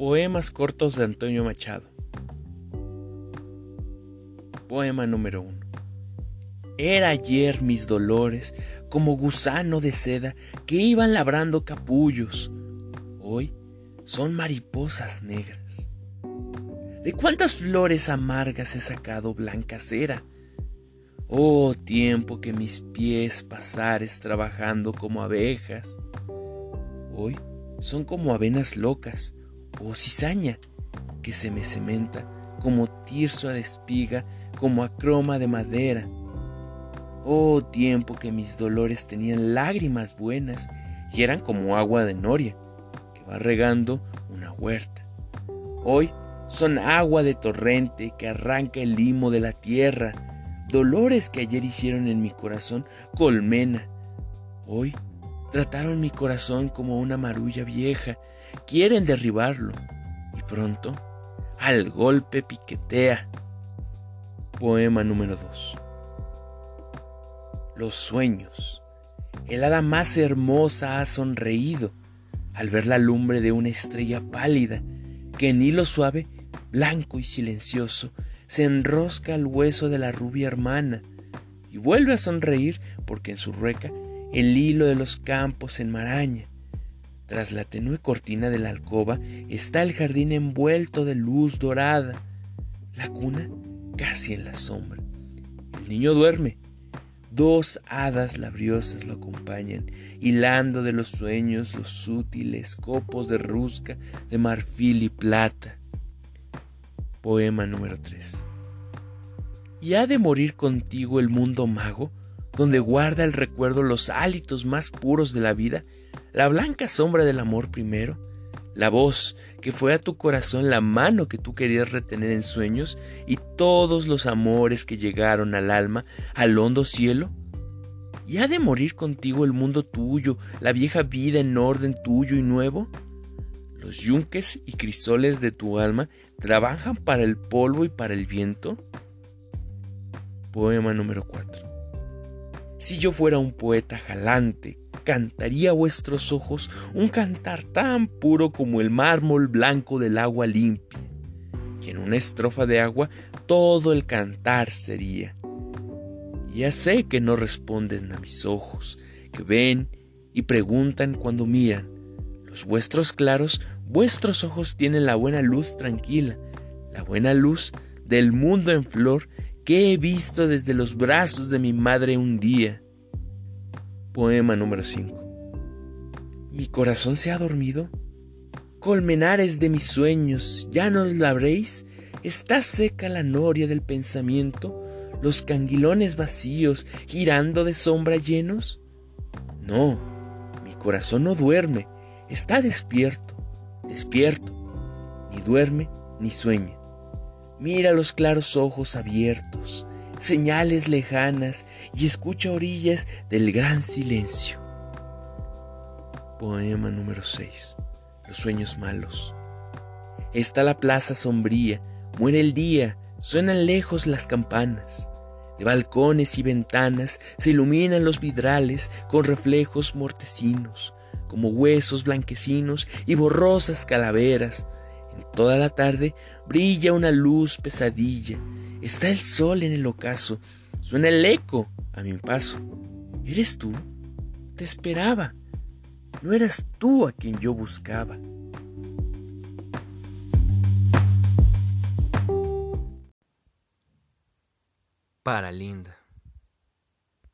Poemas cortos de Antonio Machado. Poema número 1. Era ayer mis dolores como gusano de seda que iban labrando capullos. Hoy son mariposas negras. ¿De cuántas flores amargas he sacado blanca cera? Oh tiempo que mis pies pasares trabajando como abejas. Hoy son como avenas locas o cizaña que se me cementa como tirso de espiga, como acroma de madera. Oh tiempo que mis dolores tenían lágrimas buenas y eran como agua de noria que va regando una huerta. Hoy son agua de torrente que arranca el limo de la tierra, dolores que ayer hicieron en mi corazón colmena. Hoy trataron mi corazón como una marulla vieja, quieren derribarlo y pronto al golpe piquetea. Poema número 2. Los sueños. El hada más hermosa ha sonreído al ver la lumbre de una estrella pálida que en hilo suave, blanco y silencioso, se enrosca al hueso de la rubia hermana y vuelve a sonreír porque en su rueca el hilo de los campos se enmaraña. Tras la tenue cortina de la alcoba está el jardín envuelto de luz dorada, la cuna casi en la sombra. El niño duerme. Dos hadas labriosas lo acompañan, hilando de los sueños los sutiles copos de rusca, de marfil y plata. Poema número 3. ¿Y ha de morir contigo el mundo mago, donde guarda el recuerdo los hálitos más puros de la vida, la blanca sombra del amor primero, la voz que fue a tu corazón la mano que tú querías retener en sueños y todos los amores que llegaron al alma, al hondo cielo? ¿Y ha de morir contigo el mundo tuyo, la vieja vida en orden tuyo y nuevo? ¿Los yunques y crisoles de tu alma trabajan para el polvo y para el viento? Poema número 4. Si yo fuera un poeta jalante, cantaría a vuestros ojos un cantar tan puro como el mármol blanco del agua limpia, y en una estrofa de agua todo el cantar sería. Ya sé que no responden a mis ojos, que ven y preguntan cuando miran. Los vuestros claros, vuestros ojos tienen la buena luz tranquila, la buena luz del mundo en flor que he visto desde los brazos de mi madre un día. Poema número 5. ¿Mi corazón se ha dormido? Colmenares de mis sueños, ¿ya no os labréis? ¿Está seca la noria del pensamiento? ¿Los canguilones vacíos, girando de sombra llenos? No, mi corazón no duerme, está despierto, despierto, ni duerme ni sueña. Mira los claros ojos abiertos, señales lejanas y escucha orillas del gran silencio. Poema número 6. Los sueños malos. Está la plaza sombría, muere el día, suenan lejos las campanas. De balcones y ventanas se iluminan los vidrales con reflejos mortecinos, como huesos blanquecinos y borrosas calaveras. Toda la tarde brilla una luz pesadilla. Está el sol en el ocaso. Suena el eco a mi paso. ¿Eres tú? Te esperaba. No eras tú a quien yo buscaba. Para Linda.